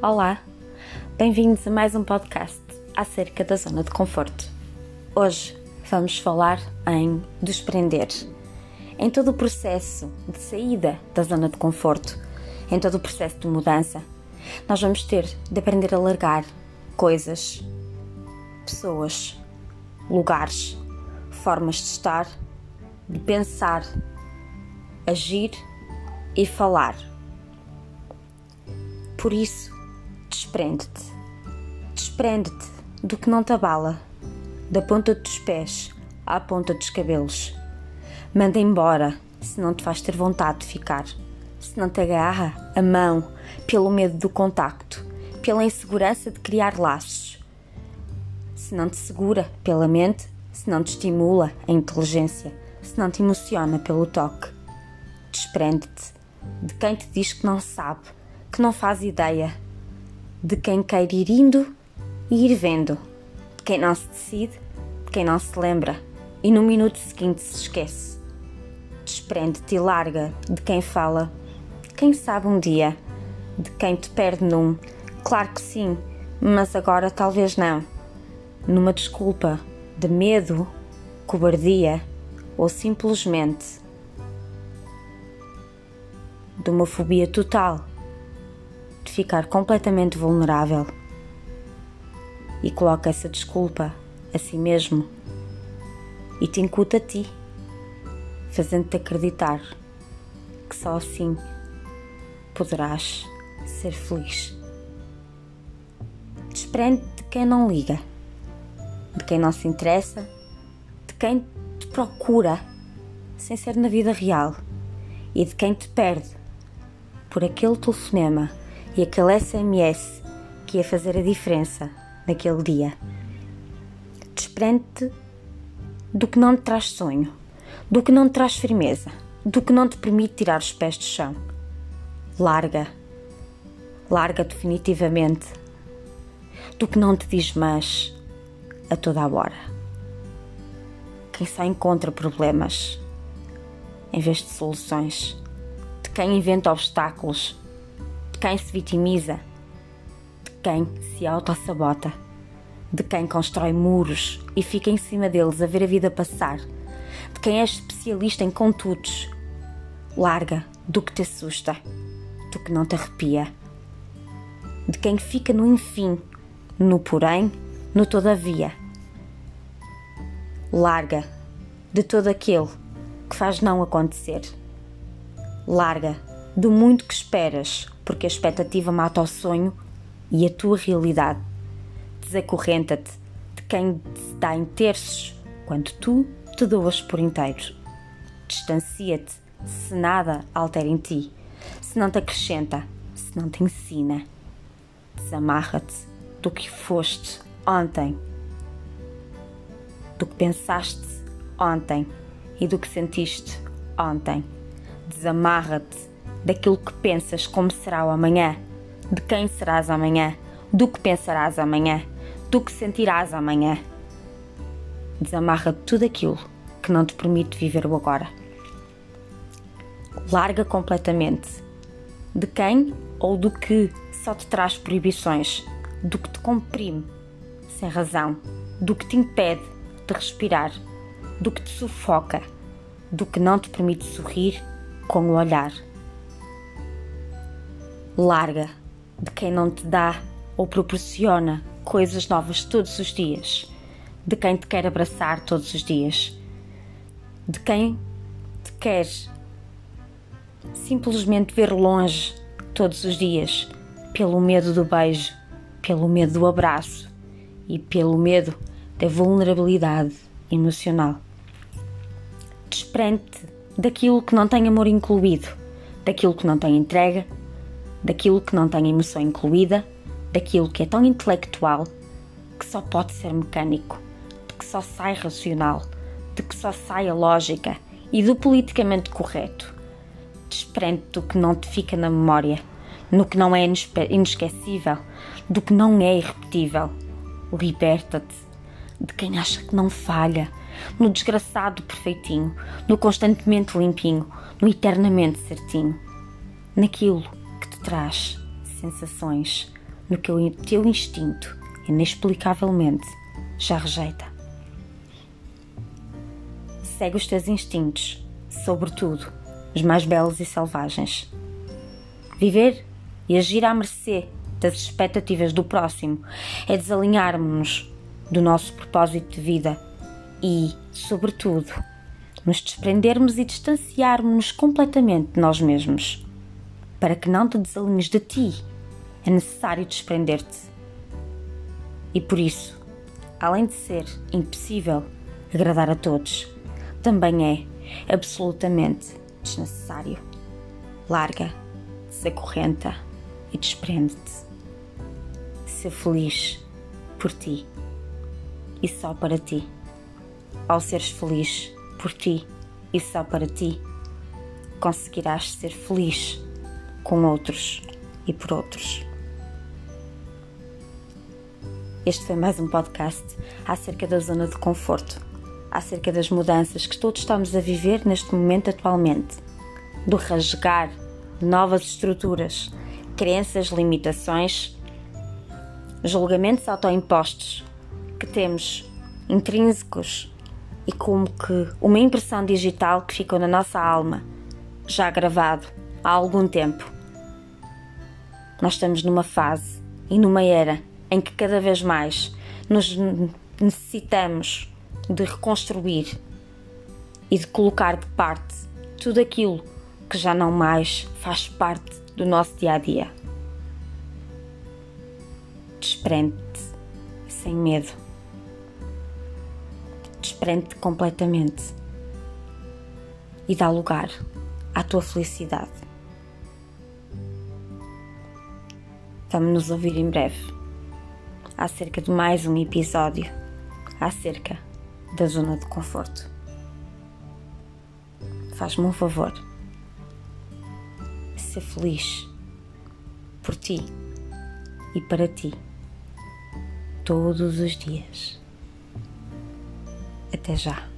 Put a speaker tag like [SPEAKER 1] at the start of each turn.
[SPEAKER 1] Olá, bem-vindos a mais um podcast acerca da zona de conforto. Hoje vamos falar em desprender. Em todo o processo de saída da zona de conforto, em todo o processo de mudança, nós vamos ter de aprender a largar coisas, pessoas, lugares, formas de estar, de pensar, agir e falar. Por isso, desprende-te. Desprende-te do que não te abala, da ponta dos pés à ponta dos cabelos. Manda embora se não te faz ter vontade de ficar, se não te agarra a mão pelo medo do contacto, pela insegurança de criar laços, se não te segura pela mente, se não te estimula a inteligência, se não te emociona pelo toque. Desprende-te de quem te diz que não sabe, que não faz ideia, de quem quer ir indo e ir vendo, de quem não se decide, de quem não se lembra. E no minuto seguinte se esquece. Desprende-te e larga de quem fala, quem sabe um dia, de quem te perde num, claro que sim, mas agora talvez não, numa desculpa de medo, cobardia ou simplesmente de uma fobia total. de ficar completamente vulnerável e coloca essa desculpa a si mesmo e te incuta a ti, fazendo-te acreditar que só assim poderás ser feliz. Desprende de quem não liga, de quem não se interessa, de quem te procura sem ser na vida real e de quem te perde por aquele telefonema e aquele SMS que ia fazer a diferença naquele dia. Desprende-te do que não te traz sonho, do que não te traz firmeza, do que não te permite tirar os pés do chão. Larga, larga definitivamente do que não te diz mais a toda a hora. Quem só encontra problemas em vez de soluções, de quem inventa obstáculos, de quem se vitimiza, de quem se auto-sabota, de quem constrói muros e fica em cima deles a ver a vida passar, de quem é especialista em contudos. Larga do que te assusta, do que não te arrepia, de quem fica no enfim, no porém, no todavia. Larga de todo aquele que faz não acontecer. Larga do muito que esperas, porque a expectativa mata o sonho e a tua realidade. Desacorrenta-te de quem te dá em terços quando tu te doas por inteiro. Distancia-te se nada altera em ti, se não te acrescenta, se não te ensina. Desamarra-te do que foste ontem, do que pensaste ontem e do que sentiste ontem. Desamarra-te daquilo que pensas como será o amanhã, de quem serás amanhã, do que pensarás amanhã, do que sentirás amanhã. Desamarra tudo aquilo que não te permite viver o agora. Larga completamente de quem ou do que só te traz proibições, do que te comprime sem razão, do que te impede de respirar, do que te sufoca, do que não te permite sorrir com o olhar. Larga de quem não te dá ou proporciona coisas novas todos os dias, de quem te quer abraçar todos os dias, de quem te quer simplesmente ver longe todos os dias, pelo medo do beijo, pelo medo do abraço e pelo medo da vulnerabilidade emocional. Desprende-te daquilo que não tem amor incluído, daquilo que não tem entrega, daquilo que não tem emoção incluída, daquilo que é tão intelectual que só pode ser mecânico, de que só sai racional, de que só sai a lógica e do politicamente correto. Desprende do que não te fica na memória, no que não é inesquecível, do que não é irrepetível. Liberta-te de quem acha que não falha, no desgraçado perfeitinho, no constantemente limpinho, no eternamente certinho, naquilo traz sensações, no que o teu instinto, inexplicavelmente, já rejeita. Segue os teus instintos, sobretudo os mais belos e selvagens. Viver e agir à mercê das expectativas do próximo é desalinharmos-nos do nosso propósito de vida e, sobretudo, nos desprendermos e distanciarmos-nos completamente de nós mesmos. Para que não te desalinhes de ti, é necessário desprender-te. E por isso, além de ser impossível agradar a todos, também é absolutamente desnecessário. Larga, desacorrenta e desprende-te. Ser feliz por ti e só para ti. Ao seres feliz por ti e só para ti, conseguirás ser feliz com outros e por outros. Este foi mais um podcast acerca da zona de conforto, acerca das mudanças que todos estamos a viver neste momento atualmente, do rasgar novas estruturas, crenças, limitações, julgamentos autoimpostos que temos intrínsecos e como que uma impressão digital que ficou na nossa alma, já gravado há algum tempo. Nós estamos numa fase e numa era em que cada vez mais nos necessitamos de reconstruir e de colocar de parte tudo aquilo que já não mais faz parte do nosso dia a dia. Desprende-te sem medo. Desprende-te completamente e dá lugar à tua felicidade. Vamos nos ouvir em breve acerca de mais um episódio acerca da zona de conforto. Faz-me um favor. Ser feliz por ti e para ti todos os dias. Até já.